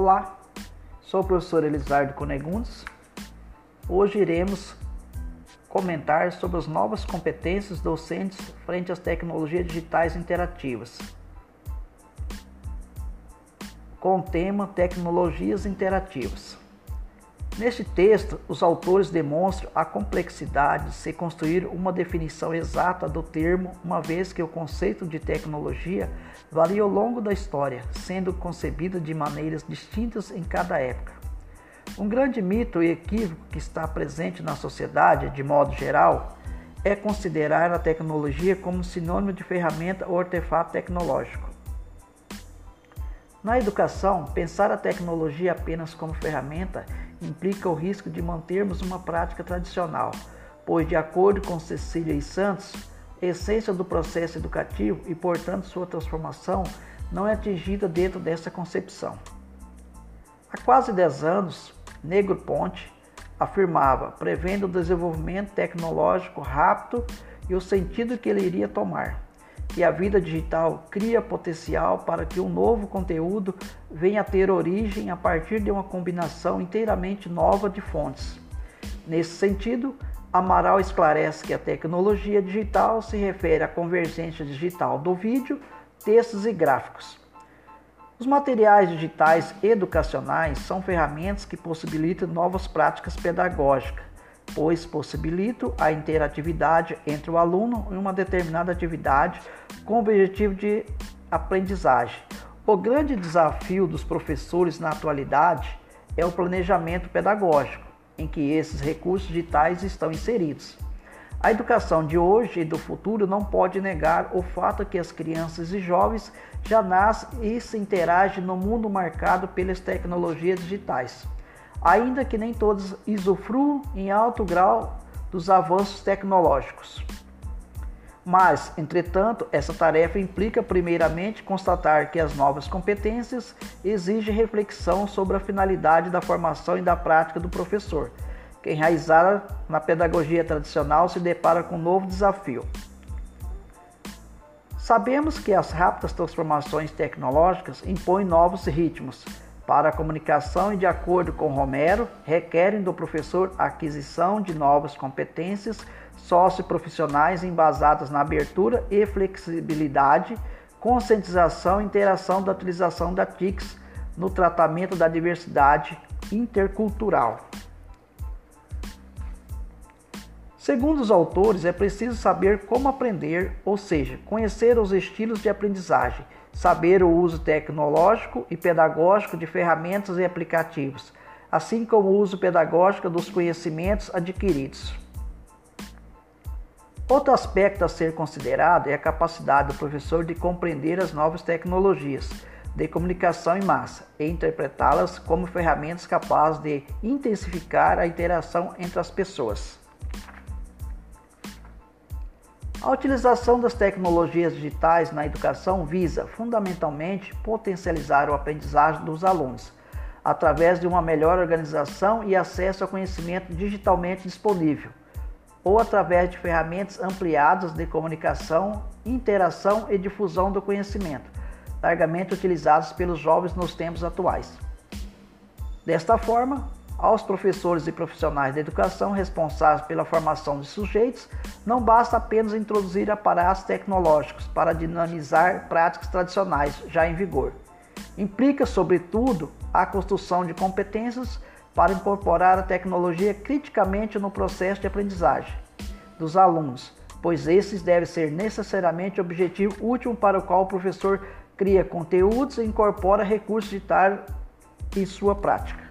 Olá, sou o professor Elisardo Conegundes. Hoje iremos comentar sobre as novas competências docentes frente às tecnologias digitais interativas. Com o tema Tecnologias Interativas. Neste texto, os autores demonstram a complexidade de se construir uma definição exata do termo, uma vez que o conceito de tecnologia varia ao longo da história, sendo concebido de maneiras distintas em cada época. Um grande mito e equívoco que está presente na sociedade, de modo geral, é considerar a tecnologia como sinônimo de ferramenta ou artefato tecnológico. Na educação, pensar a tecnologia apenas como ferramenta implica o risco de mantermos uma prática tradicional, pois, de acordo com Cecília e Santos, a essência do processo educativo e, portanto, sua transformação não é atingida dentro dessa concepção. Há quase 10 anos, Negro Ponte afirmava, prevendo o desenvolvimento tecnológico rápido e o sentido que ele iria tomar que a vida digital cria potencial para que um novo conteúdo venha a ter origem a partir de uma combinação inteiramente nova de fontes. Nesse sentido, Amaral esclarece que a tecnologia digital se refere à convergência digital do vídeo, textos e gráficos. Os materiais digitais educacionais são ferramentas que possibilitam novas práticas pedagógicas, pois possibilitam a interatividade entre o aluno e uma determinada atividade com o objetivo de aprendizagem. O grande desafio dos professores na atualidade é o planejamento pedagógico, em que esses recursos digitais estão inseridos. A educação de hoje e do futuro não pode negar o fato que as crianças e jovens já nascem e se interagem no mundo marcado pelas tecnologias digitais ainda que nem todos usufruam em alto grau dos avanços tecnológicos. Mas, entretanto, essa tarefa implica primeiramente constatar que as novas competências exigem reflexão sobre a finalidade da formação e da prática do professor, que enraizada na pedagogia tradicional se depara com um novo desafio. Sabemos que as rápidas transformações tecnológicas impõem novos ritmos, para a comunicação e, de acordo com Romero, requerem do professor a aquisição de novas competências socioprofissionais embasadas na abertura e flexibilidade, conscientização e interação da utilização da TICS no tratamento da diversidade intercultural. Segundo os autores, é preciso saber como aprender, ou seja, conhecer os estilos de aprendizagem saber o uso tecnológico e pedagógico de ferramentas e aplicativos, assim como o uso pedagógico dos conhecimentos adquiridos. Outro aspecto a ser considerado é a capacidade do professor de compreender as novas tecnologias de comunicação em massa e interpretá-las como ferramentas capazes de intensificar a interação entre as pessoas. A utilização das tecnologias digitais na educação visa, fundamentalmente, potencializar o aprendizagem dos alunos, através de uma melhor organização e acesso ao conhecimento digitalmente disponível, ou através de ferramentas ampliadas de comunicação, interação e difusão do conhecimento, largamente utilizadas pelos jovens nos tempos atuais. Desta forma, aos professores e profissionais da educação responsáveis pela formação de sujeitos, não basta apenas introduzir aparatos tecnológicos para dinamizar práticas tradicionais já em vigor. Implica, sobretudo, a construção de competências para incorporar a tecnologia criticamente no processo de aprendizagem dos alunos, pois esses devem ser necessariamente o objetivo último para o qual o professor cria conteúdos e incorpora recursos digitais em sua prática.